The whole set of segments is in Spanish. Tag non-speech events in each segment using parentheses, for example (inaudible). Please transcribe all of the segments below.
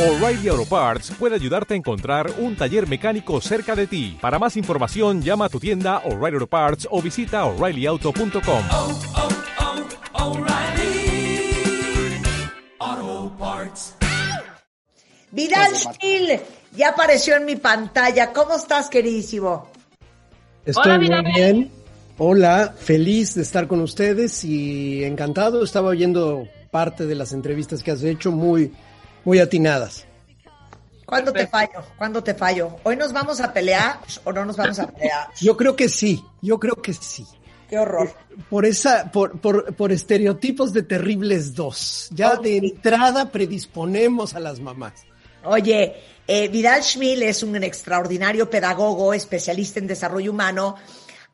O'Reilly Auto Parts puede ayudarte a encontrar un taller mecánico cerca de ti. Para más información, llama a tu tienda O'Reilly Auto Parts o visita oreillyauto.com. oh, oh, O'Reilly. Auto Parts. Vidal ya apareció en mi pantalla. ¿Cómo estás, queridísimo? Estoy Hola, muy Vidal. bien. Hola, feliz de estar con ustedes y encantado. Estaba oyendo parte de las entrevistas que has hecho, muy, muy atinadas. ¿Cuándo te fallo? ¿Cuándo te fallo? ¿Hoy nos vamos a pelear o no nos vamos a pelear? (laughs) Yo creo que sí, yo creo que sí. Qué horror. Por esa, por, por, por estereotipos de terribles dos. Ya de entrada predisponemos a las mamás. Oye, eh, Vidal Schmil es un extraordinario pedagogo, especialista en desarrollo humano,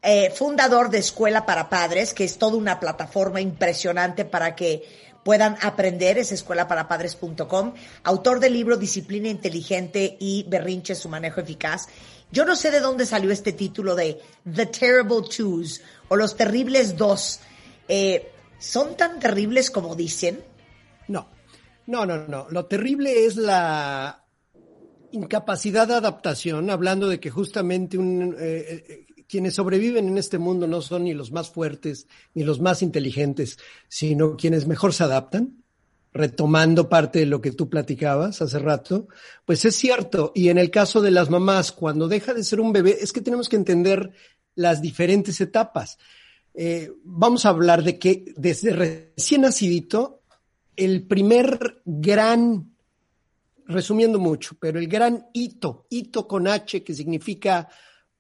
eh, fundador de Escuela para Padres, que es toda una plataforma impresionante para que puedan aprender, es escuelaparapadres.com, autor del libro Disciplina Inteligente y Berrinche, su manejo eficaz. Yo no sé de dónde salió este título de The Terrible Twos o Los Terribles Dos. Eh, ¿Son tan terribles como dicen? No, no, no, no. Lo terrible es la incapacidad de adaptación, hablando de que justamente un, eh, eh, quienes sobreviven en este mundo no son ni los más fuertes ni los más inteligentes, sino quienes mejor se adaptan. Retomando parte de lo que tú platicabas hace rato, pues es cierto. Y en el caso de las mamás, cuando deja de ser un bebé, es que tenemos que entender las diferentes etapas. Eh, vamos a hablar de que desde recién nacidito, el primer gran, resumiendo mucho, pero el gran hito, hito con H que significa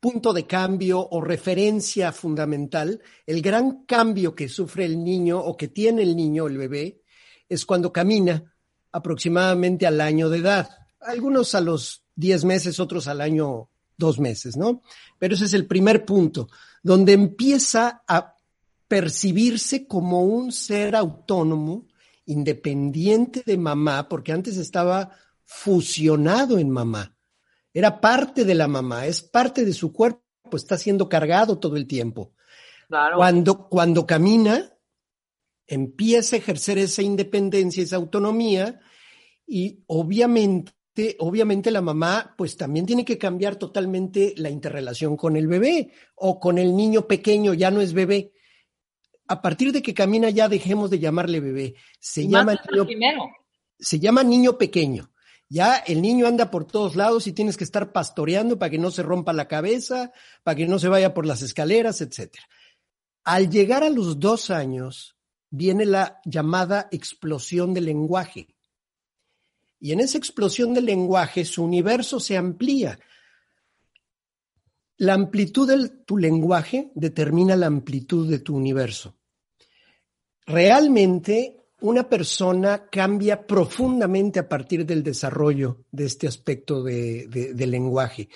punto de cambio o referencia fundamental, el gran cambio que sufre el niño o que tiene el niño, el bebé, es cuando camina aproximadamente al año de edad. Algunos a los 10 meses, otros al año dos meses, ¿no? Pero ese es el primer punto, donde empieza a percibirse como un ser autónomo, independiente de mamá, porque antes estaba fusionado en mamá. Era parte de la mamá, es parte de su cuerpo, está siendo cargado todo el tiempo. Claro. Cuando, cuando camina, empieza a ejercer esa independencia, esa autonomía, y obviamente, obviamente la mamá, pues también tiene que cambiar totalmente la interrelación con el bebé o con el niño pequeño, ya no es bebé. A partir de que camina, ya dejemos de llamarle bebé. Se llama niño, primero. se llama niño pequeño. Ya el niño anda por todos lados y tienes que estar pastoreando para que no se rompa la cabeza, para que no se vaya por las escaleras, etcétera. Al llegar a los dos años, viene la llamada explosión del lenguaje. Y en esa explosión del lenguaje, su universo se amplía. La amplitud de tu lenguaje determina la amplitud de tu universo. Realmente, una persona cambia profundamente a partir del desarrollo de este aspecto de, de- del lenguaje.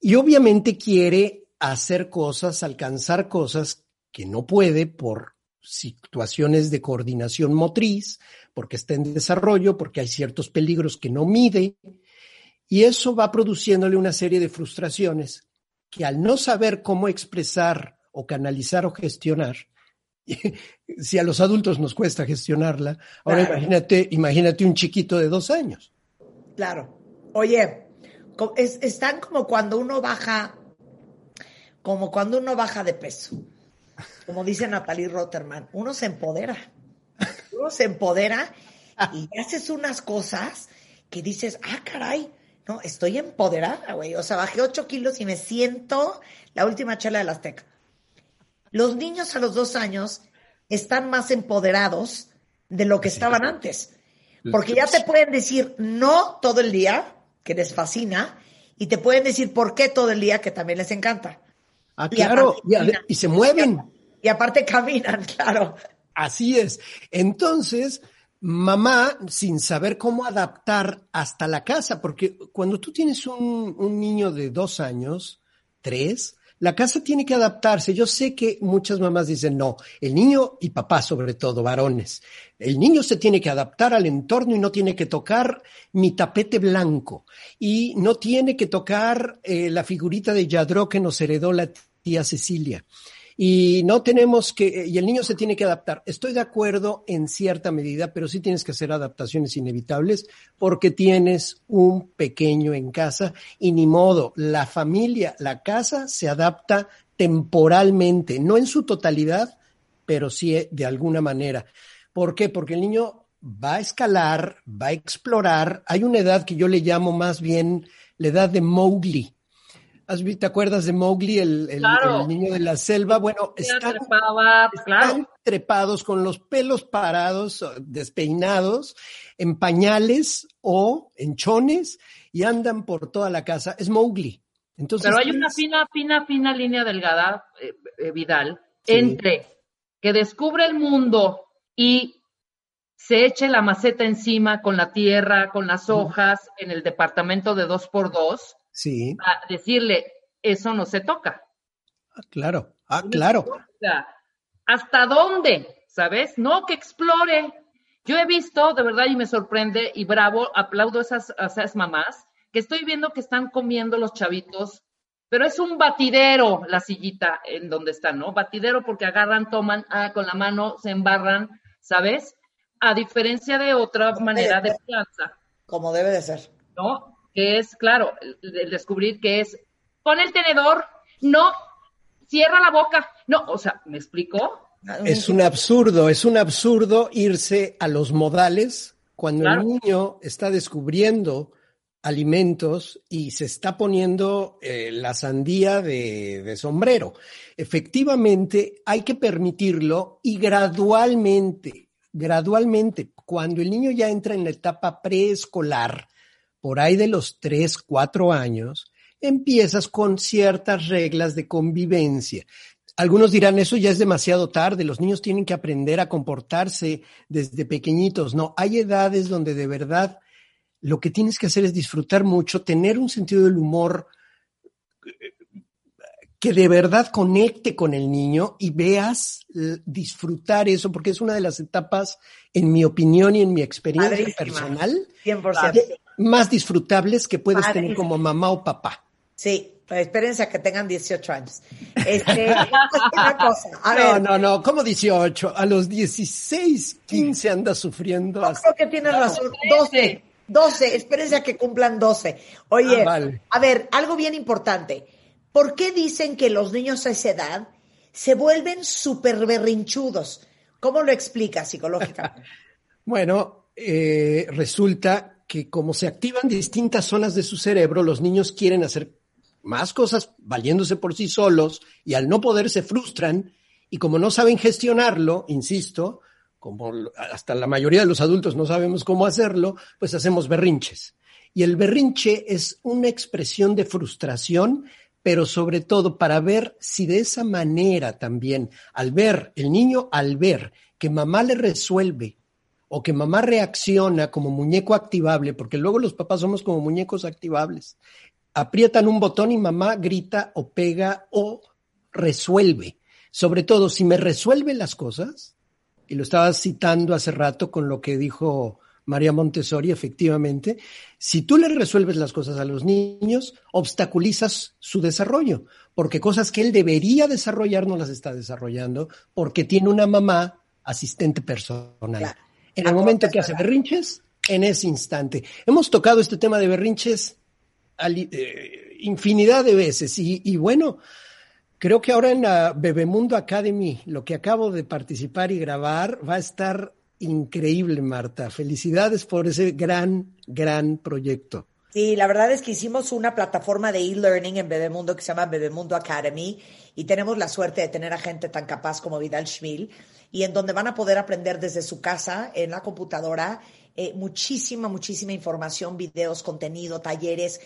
Y obviamente quiere hacer cosas, alcanzar cosas que no puede por situaciones de coordinación motriz, porque está en desarrollo, porque hay ciertos peligros que no mide, y eso va produciéndole una serie de frustraciones que al no saber cómo expresar o canalizar o gestionar, (laughs) si a los adultos nos cuesta gestionarla, ahora Claro. imagínate, imagínate un chiquito de dos años. Claro. Oye, es- están como cuando uno baja, como cuando uno baja de peso. Como dice Natalie Rotterman, uno se empodera. Uno se empodera y haces unas cosas que dices, ah, caray, no, estoy empoderada, güey. O sea, bajé 8 kilos y me siento la última chela de la Azteca. Los niños a los dos años están más empoderados de lo que estaban antes. Porque ya te pueden decir no todo el día, que les fascina, y te pueden decir por qué todo el día, que también les encanta. Ah, Y claro, y, a- caminan. y se mueven. Y aparte caminan, (laughs) claro. Así es. Entonces, mamá, sin saber cómo adaptar hasta la casa, porque cuando tú tienes un, un niño de dos años, tres, la casa tiene que adaptarse. Yo sé que muchas mamás dicen, no, el niño y papá sobre todo, varones, el niño se tiene que adaptar al entorno y no tiene que tocar mi tapete blanco y no tiene que tocar eh, la figurita de Yadro que nos heredó la tía Cecilia. Y no tenemos que, y el niño se tiene que adaptar. Estoy de acuerdo en cierta medida, pero sí tienes que hacer adaptaciones inevitables porque tienes un pequeño en casa y ni modo, la familia, la casa se adapta temporalmente, no en su totalidad, pero sí de alguna manera. ¿Por qué? Porque el niño va a escalar, va a explorar. Hay una edad que yo le llamo más bien la edad de Mowgli. ¿Has vi- ¿Te acuerdas de Mowgli, el, el- Claro. el niño de la selva? Bueno, están, trepaba, claro. están trepados con los pelos parados, despeinados, en pañales o en chones y andan por toda la casa. Es Mowgli. Entonces, Pero hay una fina, fina, fina línea delgada, eh, eh, Vidal, Sí. entre que descubre el mundo y se eche la maceta encima con la tierra, con las hojas, en el departamento de dos por dos, Sí, a decirle, eso no se toca. ah, claro. Ah, claro. O sea, ¿hasta dónde? ¿Sabes? No, que explore. Yo he visto, de verdad, y me sorprende, y bravo, aplaudo a esas, a esas mamás, que estoy viendo que están comiendo los chavitos, pero es un batidero la sillita en donde están, ¿no? Batidero porque agarran, toman ah, con la mano, se embarran, ¿sabes? A diferencia de otra manera de crianza. Como debe de ser. ¿no? Que es, claro, el, descubrir que es, pon el tenedor, no, cierra la boca, no, o sea, ¿me explico? Es un absurdo, es un absurdo irse a los modales cuando Claro. el niño está descubriendo alimentos y se está poniendo eh, la sandía de, de sombrero. Efectivamente, hay que permitirlo y gradualmente, gradualmente, cuando el niño ya entra en la etapa preescolar, por ahí de los 3, 4 años, empiezas con ciertas reglas de convivencia. Algunos dirán, eso ya es demasiado tarde, los niños tienen que aprender a comportarse desde pequeñitos. No, hay edades donde de verdad lo que tienes que hacer es disfrutar mucho, tener un sentido del humor eh, que de verdad conecte con el niño y veas eh, disfrutar eso, porque es una de las etapas, en mi opinión y en mi experiencia Padrísima. personal, 100%. de- más disfrutables que puedes tener como mamá o papá. Sí, pero espérense a que tengan 18 años. Este, (laughs) una cosa, a no, ver, no, no, como 18, a los 16, 15 anda sufriendo hasta... creo que tienes razón. 12, 12, espérense a que cumplan 12. Oye, Ah, vale. a ver, algo bien importante. ¿Por qué dicen que los niños a esa edad se vuelven súper berrinchudos? ¿Cómo lo explicas psicológicamente? (laughs) Bueno, eh, resulta que como se activan distintas zonas de su cerebro, los niños quieren hacer más cosas valiéndose por sí solos y al no poder se frustran y como no saben gestionarlo, insisto, como hasta la mayoría de los adultos no sabemos cómo hacerlo, pues hacemos berrinches. Y el berrinche es una expresión de frustración, pero sobre todo para ver si de esa manera también, al ver, el niño al ver que mamá le resuelve o que mamá reacciona como muñeco activable, porque luego los papás somos como muñecos activables, aprietan un botón y mamá grita o pega o resuelve. Sobre todo, si me resuelve las cosas, y lo estaba citando hace rato con lo que dijo María Montessori, efectivamente, si tú le resuelves las cosas a los niños, obstaculizas su desarrollo, porque cosas que él debería desarrollar no las está desarrollando, porque tiene una mamá asistente personal. Claro. En el momento que hace berrinches, en ese instante. Hemos tocado este tema de berrinches eh, infinidad de veces y, y bueno, creo que ahora en la Bebemundo Academy, lo que acabo de participar y grabar va a estar increíble, Marta. Felicidades por ese gran, gran proyecto. Sí, la verdad es que hicimos una plataforma de e-learning en Bebemundo que se llama Bebemundo Academy y tenemos la suerte de tener a gente tan capaz como Vidal Schmil y en donde van a poder aprender desde su casa, en la computadora, eh, muchísima, muchísima información, videos, contenido, talleres,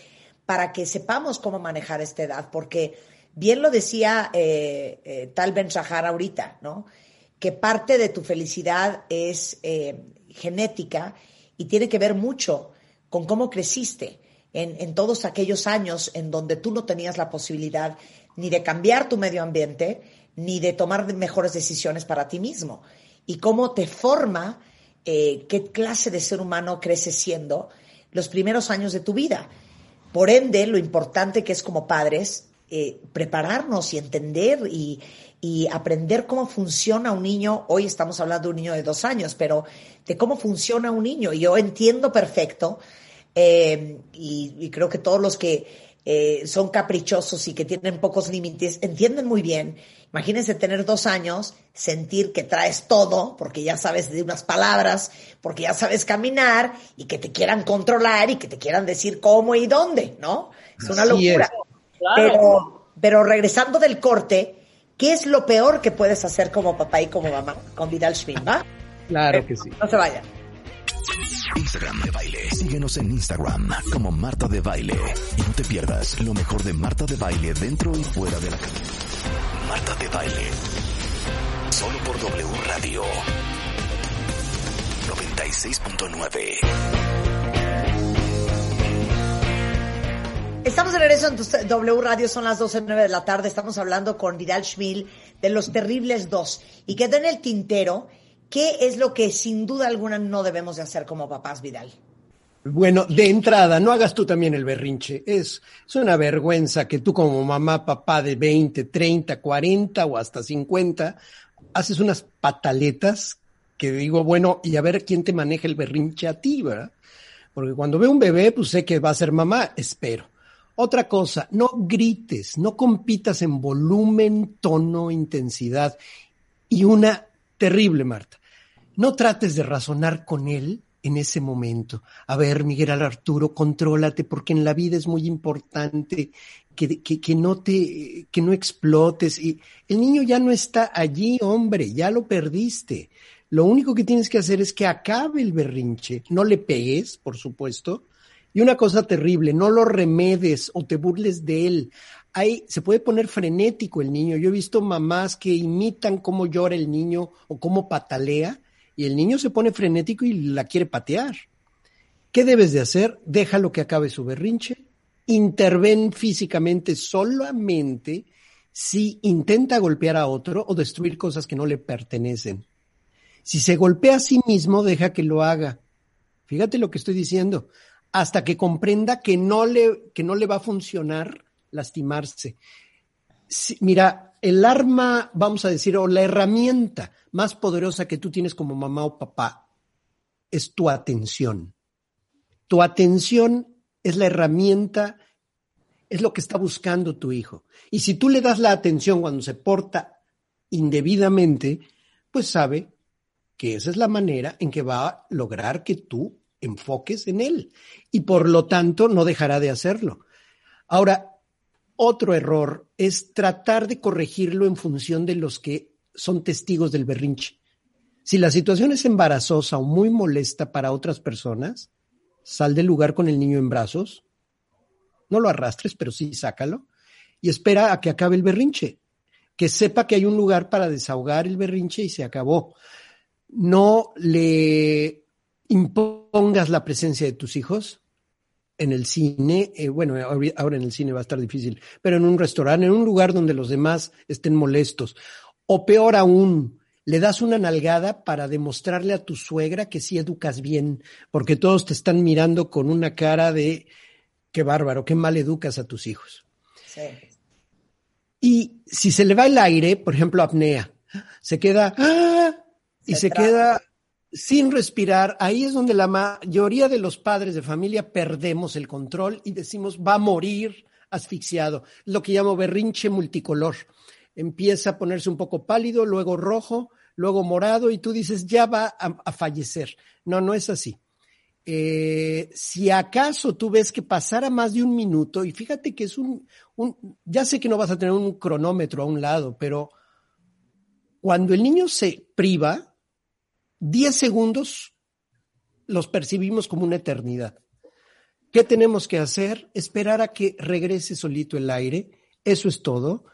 para que sepamos cómo manejar esta edad, porque bien lo decía eh, eh, Tal Ben Shahar ahorita, ¿no? Que parte de tu felicidad es eh, genética y tiene que ver mucho con cómo creciste en, todos aquellos años en donde tú no tenías la posibilidad ni de cambiar tu medio ambiente, ni de tomar mejores decisiones para ti mismo. Y cómo te forma, eh, qué clase de ser humano creces siendo los primeros años de tu vida. Por ende, lo importante que es como padres eh, prepararnos y entender y, y aprender cómo funciona un niño. Hoy estamos hablando de un niño de dos años, pero de cómo funciona un niño. Yo entiendo perfecto eh, y, y creo que todos los que eh, son caprichosos y que tienen pocos límites, entienden muy bien. Imagínense tener dos años, sentir que traes todo, porque ya sabes de unas palabras, porque ya sabes caminar y que te quieran controlar y que te quieran decir cómo y dónde, ¿no? Es una locura. es. Claro. Pero, pero regresando del corte, ¿qué es lo peor que puedes hacer como papá y como mamá con Vidal Schmid, va? Claro que sí. No se vayan. Instagram de baile. Síguenos en Instagram como Marta de Baile. Y no te pierdas lo mejor de Marta de Baile dentro y fuera de la cabina. Marta de Baile. Solo por W Radio. 96.9. Estamos de regreso en W Radio, son las 12.09 de la tarde. Estamos hablando con Vidal Schmil de Los Terribles Dos. Y quedó en el tintero, ¿qué es lo que sin duda alguna no debemos de hacer como papás, Vidal? Bueno, de entrada, no hagas tú también el berrinche. Es, es una vergüenza que tú como mamá, papá de 20, 30, 40 o hasta 50, haces unas pataletas que digo, bueno, y a ver quién te maneja el berrinche a ti, ¿verdad? Porque cuando veo un bebé, pues sé que va a ser mamá, espero. Otra cosa, no grites, no compitas en volumen, tono, intensidad. Y una terrible, Marta, no trates de razonar con él en ese momento. A ver, Miguel Arturo, contrólate, porque en la vida es muy importante que, que, que no te, que no explotes. Y el niño ya no está allí, hombre, ya lo perdiste. Lo único que tienes que hacer es que acabe el berrinche. No le pegues, por supuesto. Y una cosa terrible, no lo remedes o te burles de él. Ahí se puede poner frenético el niño. Yo he visto mamás que imitan cómo llora el niño o cómo patalea y el niño se pone frenético y la quiere patear. ¿Qué debes de hacer? Déjalo que acabe su berrinche. Interven físicamente solamente si intenta golpear a otro o destruir cosas que no le pertenecen. Si se golpea a sí mismo, deja que lo haga. Fíjate lo que estoy diciendo. Hasta que comprenda que no le, que no le va a funcionar lastimarse. Mira, el arma, vamos a decir, o la herramienta más poderosa que tú tienes como mamá o papá es tu atención. Tu atención es la herramienta, es lo que está buscando tu hijo. Y si tú le das la atención cuando se porta indebidamente, pues sabe que esa es la manera en que va a lograr que tú enfoques en él. Y por lo tanto, no dejará de hacerlo. Ahora, otro error es tratar de corregirlo en función de los que son testigos del berrinche. Si la situación es embarazosa o muy molesta para otras personas, sal del lugar con el niño en brazos, no lo arrastres, pero sí sácalo, y espera a que acabe el berrinche, que sepa que hay un lugar para desahogar el berrinche y se acabó. No le impongas la presencia de tus hijos, en el cine, eh, bueno, ahora en el cine va a estar difícil, pero en un restaurante, en un lugar donde los demás estén molestos. O peor aún, le das una nalgada para demostrarle a tu suegra que sí educas bien, porque todos te están mirando con una cara de qué bárbaro, qué mal educas a tus hijos. Sí. Y si se le va el aire, por ejemplo, apnea, se queda ¡ah! y Se queda sin respirar, ahí es donde la mayoría de los padres de familia perdemos el control y decimos va a morir asfixiado. Lo que llamo berrinche multicolor. Empieza a ponerse un poco pálido, luego rojo, luego morado y tú dices ya va a, fallecer. No, no es así. Eh, si acaso tú ves que pasara más de un minuto, y fíjate que es un, un, ya sé que no vas a tener un cronómetro a un lado, pero cuando el niño se priva, 10 segundos los percibimos como una eternidad. ¿Qué tenemos que hacer? Esperar a que regrese solito el aire. Eso es todo.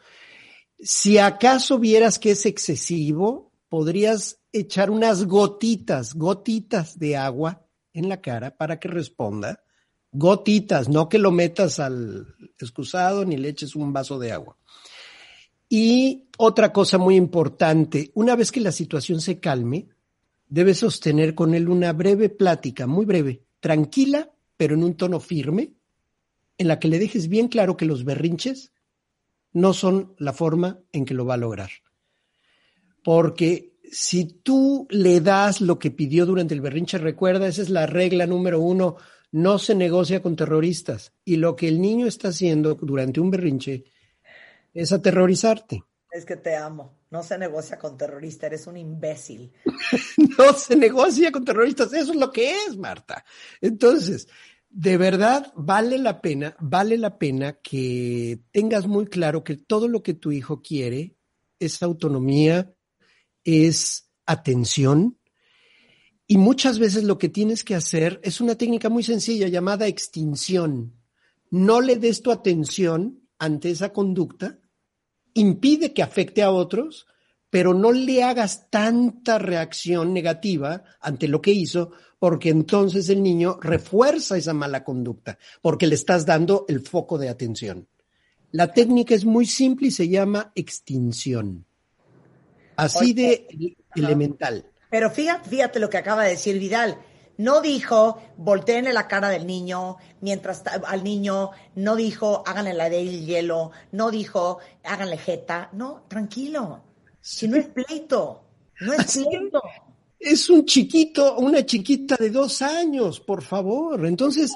Si acaso vieras que es excesivo, podrías echar unas gotitas, gotitas de agua en la cara para que responda. Gotitas, no que lo metas al excusado ni le eches un vaso de agua. Y otra cosa muy importante, una vez que la situación se calme, debes sostener con él una breve plática, muy breve, tranquila, pero en un tono firme, en la que le dejes bien claro que los berrinches no son la forma en que lo va a lograr. Porque si tú le das lo que pidió durante el berrinche, recuerda, esa es la regla número uno, no se negocia con terroristas. Y lo que el niño está haciendo durante un berrinche es aterrorizarte. Es que te amo. No se negocia con terroristas, eres un imbécil. (laughs) no se negocia con terroristas, eso es lo que es, Marta. Entonces, de verdad vale la pena, vale la pena que tengas muy claro que todo lo que tu hijo quiere es autonomía, es atención. Y muchas veces lo que tienes que hacer es una técnica muy sencilla llamada extinción. No le des tu atención ante esa conducta, impide que afecte a otros, pero no le hagas tanta reacción negativa ante lo que hizo, porque entonces el niño refuerza esa mala conducta, porque le estás dando el foco de atención. La técnica es muy simple y se llama extinción. Así de elemental. Pero fíjate, fíjate lo que acaba de decir Vidal. No dijo, volteenle la cara del niño, mientras al niño, no dijo, háganle la del hielo, no dijo, háganle jeta. No, tranquilo. Si no es pleito, no es pleito. Es un chiquito, una chiquita de dos años, por favor. Entonces,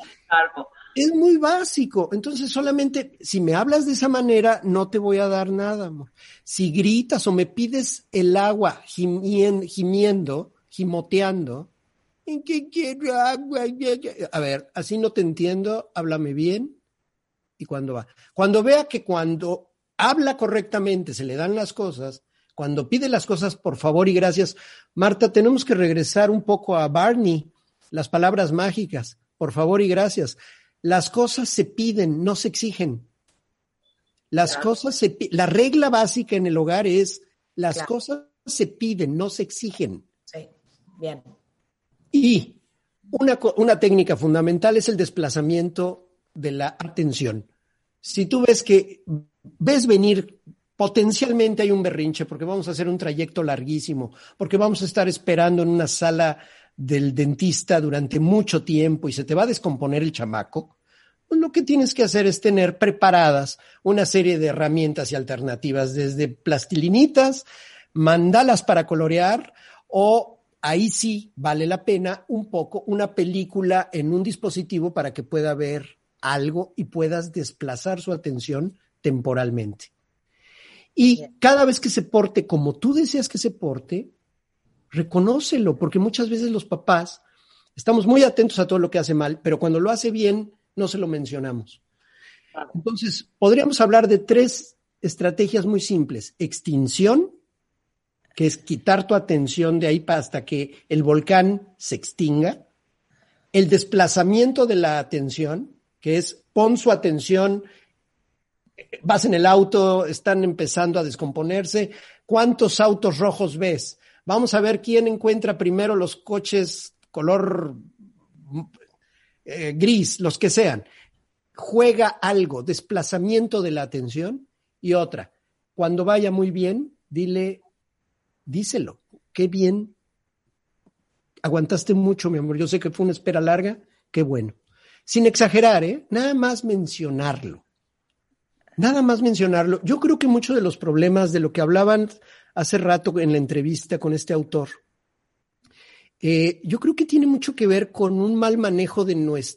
es muy básico. Entonces, solamente si me hablas de esa manera, no te voy a dar nada. Amor. Si gritas o me pides el agua gimiendo, gimoteando, ¿en qué quiero agua? A ver, así no te entiendo, háblame bien. ¿Y cuando va? Cuando vea que cuando habla correctamente se le dan las cosas, cuando pide las cosas por favor y gracias, Marta, tenemos que regresar un poco a Barney, las palabras mágicas, por favor y gracias. Las cosas se piden, no se exigen. Las cosas se la regla básica en el hogar es las cosas se piden, no se exigen. Sí, bien. Y una, una técnica fundamental es el desplazamiento de la atención. Si tú ves que ves venir potencialmente hay un berrinche porque vamos a hacer un trayecto larguísimo, porque vamos a estar esperando en una sala del dentista durante mucho tiempo y se te va a descomponer el chamaco, pues lo que tienes que hacer es tener preparadas una serie de herramientas y alternativas, desde plastilinitas, mandalas para colorear o ahí sí vale la pena un poco una película en un dispositivo para que pueda ver algo y puedas desplazar su atención temporalmente. Y cada vez que se porte como tú deseas que se porte, reconócelo, porque muchas veces los papás estamos muy atentos a todo lo que hace mal, pero cuando lo hace bien, no se lo mencionamos. Entonces, podríamos hablar de tres estrategias muy simples. Extinción, que es quitar tu atención de ahí hasta que el volcán se extinga. El desplazamiento de la atención, que es pon su atención vas en el auto, están empezando a descomponerse. ¿Cuántos autos rojos ves? Vamos a ver quién encuentra primero los coches color eh, gris, los que sean. Juega algo, desplazamiento de la atención. Y otra, cuando vaya muy bien, dile, díselo, qué bien. Aguantaste mucho, mi amor. Yo sé que fue una espera larga, qué bueno. Sin exagerar, ¿eh? Nada más mencionarlo. Nada más mencionarlo. Yo creo que muchos de los problemas de lo que hablaban hace rato en la entrevista con este autor, eh, yo creo que tiene mucho que ver con un mal manejo de,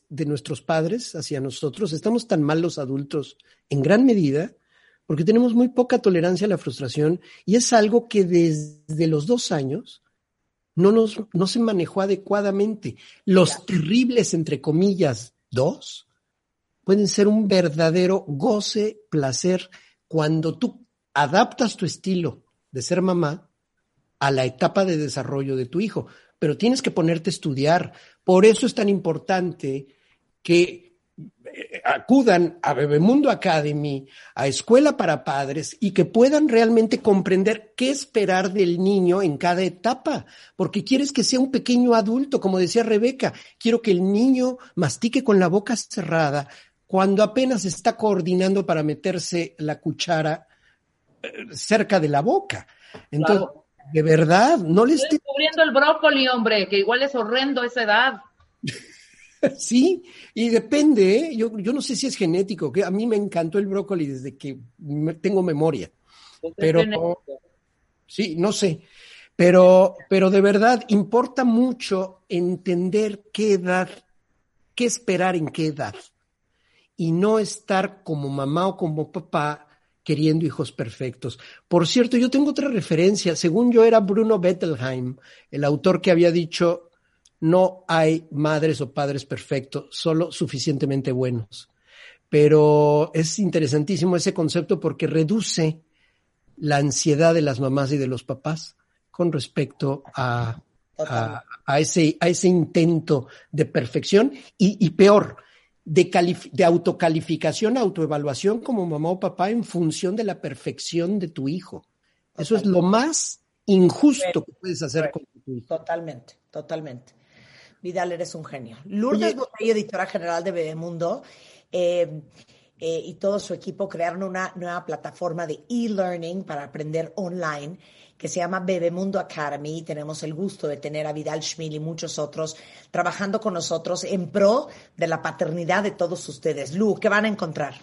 de nuestros padres hacia nosotros. Estamos tan mal los adultos en gran medida porque tenemos muy poca tolerancia a la frustración y es algo que desde los dos años no, nos, no se manejó adecuadamente. Los terribles, entre comillas, dos, pueden ser un verdadero goce, placer, cuando tú adaptas tu estilo de ser mamá a la etapa de desarrollo de tu hijo. Pero tienes que ponerte a estudiar. Por eso es tan importante que acudan a Bebemundo Academy, a Escuela para Padres y que puedan realmente comprender qué esperar del niño en cada etapa, porque quieres que sea un pequeño adulto, como decía Rebeca, quiero que el niño mastique con la boca cerrada, cuando apenas está coordinando para meterse la cuchara eh, cerca de la boca. Entonces, de verdad, no le estoy descubriendo el brócoli, hombre, que igual es horrendo esa edad. (laughs) (laughs) Sí, y depende, ¿eh? yo, yo no sé si es genético, que a mí me encantó el brócoli desde que me- tengo memoria, pero sí, no sé, pero, pero de verdad importa mucho entender qué edad, qué esperar en qué edad, y no estar como mamá o como papá queriendo hijos perfectos. Por cierto, yo tengo otra referencia, según yo era Bruno Bettelheim, el autor que había dicho no hay madres o padres perfectos, solo suficientemente buenos. Pero es interesantísimo ese concepto porque reduce la ansiedad de las mamás y de los papás con respecto a, a, a ese, a ese intento de perfección y, y peor, de, de autocalificación, autoevaluación como mamá o papá en función de la perfección de tu hijo. Eso es lo más injusto que puedes hacer con tu hijo. Totalmente, totalmente. Vidal, eres un genio. Lourdes Botello, editora general de Bebemundo, eh, eh, y todo su equipo crearon una nueva plataforma de e-learning para aprender online que se llama Bebemundo Academy. Tenemos el gusto de tener a Vidal Schmil y muchos otros trabajando con nosotros en pro de la paternidad de todos ustedes. Lu, ¿qué van a encontrar?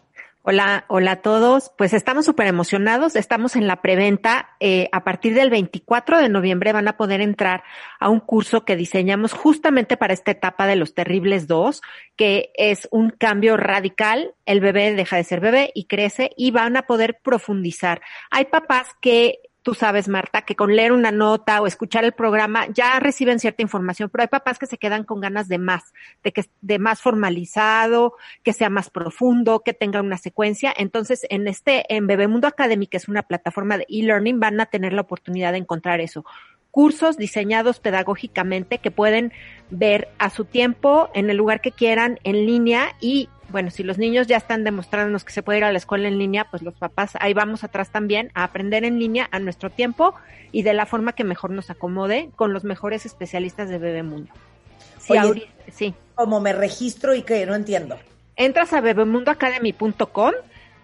Hola, hola a todos. Pues estamos súper emocionados. Estamos en la preventa. Eh, a partir del 24 de noviembre van a poder entrar a un curso que diseñamos justamente para esta etapa de los terribles dos, que es un cambio radical. El bebé deja de ser bebé y crece y van a poder profundizar. Hay papás que tú sabes, Marta, que con leer una nota o escuchar el programa ya reciben cierta información, pero hay papás que se quedan con ganas de más, de que de más formalizado, que sea más profundo, que tenga una secuencia. Entonces, en este, en Bebemundo Academy, que es una plataforma de e-learning, van a tener la oportunidad de encontrar eso. Cursos diseñados pedagógicamente que pueden ver a su tiempo, en el lugar que quieran, en línea y bueno, si los niños ya están demostrándonos que se puede ir a la escuela en línea, pues los papás ahí vamos atrás también a aprender en línea a nuestro tiempo y de la forma que mejor nos acomode con los mejores especialistas de Bebemundo. Sí, Oye, ahorita- sí. Como me registro y que no entiendo. Entras a bebemundoacademy.com,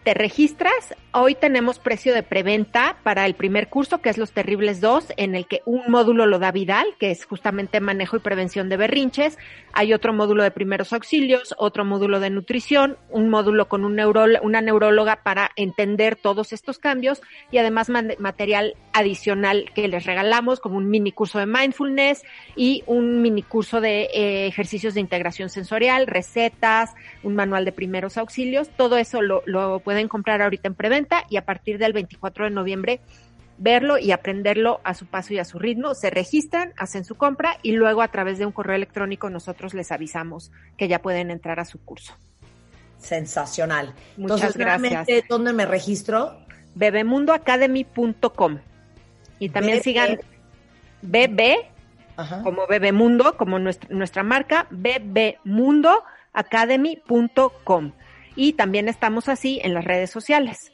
te registras. Hoy tenemos precio de preventa para el primer curso, que es Los Terribles 2, en el que un módulo lo da Vidal, que es justamente manejo y prevención de berrinches. Hay otro módulo de primeros auxilios, otro módulo de nutrición, un módulo con un una neuróloga para entender todos estos cambios y además material adicional que les regalamos, como un mini curso de mindfulness y un mini curso de eh, ejercicios de integración sensorial, recetas, un manual de primeros auxilios. Todo eso lo, lo pueden comprar ahorita en preventa y a partir del 24 de noviembre verlo y aprenderlo a su paso y a su ritmo. Se registran, hacen su compra y luego a través de un correo electrónico nosotros les avisamos que ya pueden entrar a su curso. Sensacional. Muchas Entonces, gracias. ¿dónde me registro? bebemundoacademy.com y también Bebe- sigan BB Ajá. como Bebemundo, como nuestra, nuestra marca, bebemundoacademy.com. Y también estamos así en las redes sociales.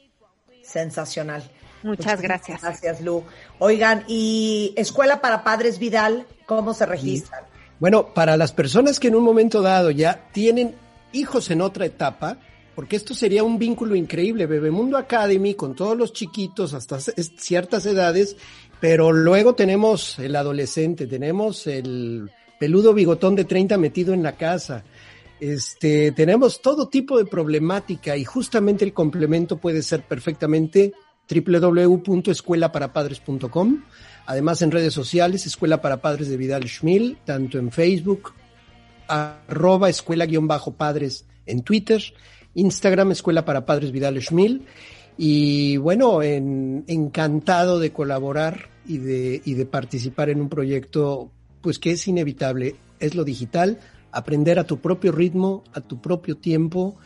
Sensacional. Muchas Muchísimas gracias. Gracias, Lu. Oigan, y Escuela para Padres Vidal, ¿cómo se registran? Bueno, para las personas que en un momento dado ya tienen hijos en otra etapa, porque esto sería un vínculo increíble, Bebemundo Academy con todos los chiquitos hasta ciertas edades, pero luego tenemos el adolescente, tenemos el peludo bigotón de 30 metido en la casa. Este, tenemos todo tipo de problemática y justamente el complemento puede ser perfectamente www.escuelaparapadres.com. Además en redes sociales, Escuela para Padres de Vidal Schmil, tanto en Facebook, arroba escuela-padres en Twitter, Instagram, Escuela para Padres Vidal Schmil. Y bueno, en- encantado de colaborar y de, y de participar en un proyecto, pues que es inevitable, es lo digital, aprender a tu propio ritmo, a tu propio tiempo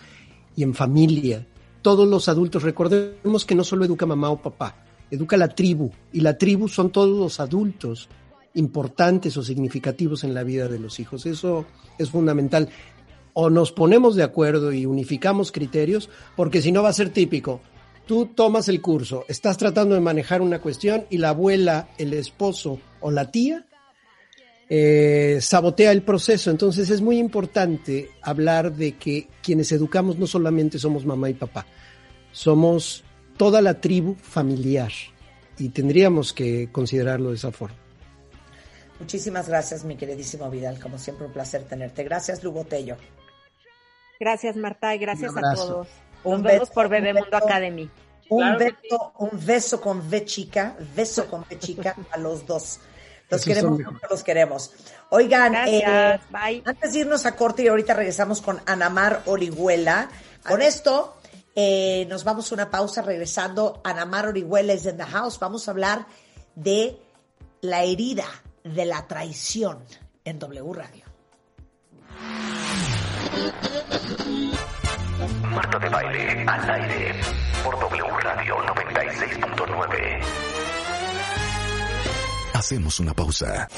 y en familia. Todos los adultos, recordemos que no solo educa mamá o papá, educa la tribu, y la tribu son todos los adultos importantes o significativos en la vida de los hijos. Eso es fundamental. O nos ponemos de acuerdo y unificamos criterios, porque si no va a ser típico. Tú tomas el curso, estás tratando de manejar una cuestión y la abuela, el esposo o la tía eh, sabotea el proceso. Entonces es muy importante hablar de que quienes educamos no solamente somos mamá y papá, somos toda la tribu familiar y tendríamos que considerarlo de esa forma. Muchísimas gracias, mi queridísimo Vidal. Como siempre, un placer tenerte. Gracias, Lu Botello. Gracias, Marta, y gracias Un a todos. Un Nos beso, por un Bebemundo. Academy. Un Claro beso, un beso con V chica, beso con V chica a los dos. Los Esos queremos, los queremos. Oigan, Gracias, eh, bye. antes de irnos a corte y ahorita regresamos con Anamar Orihuela. Con esto eh, nos vamos a una pausa regresando. Anamar Orihuela es in the house. Vamos a hablar de la herida de la traición en W Radio. Marta de Baile al aire por W Radio 96.9. Hacemos una pausa.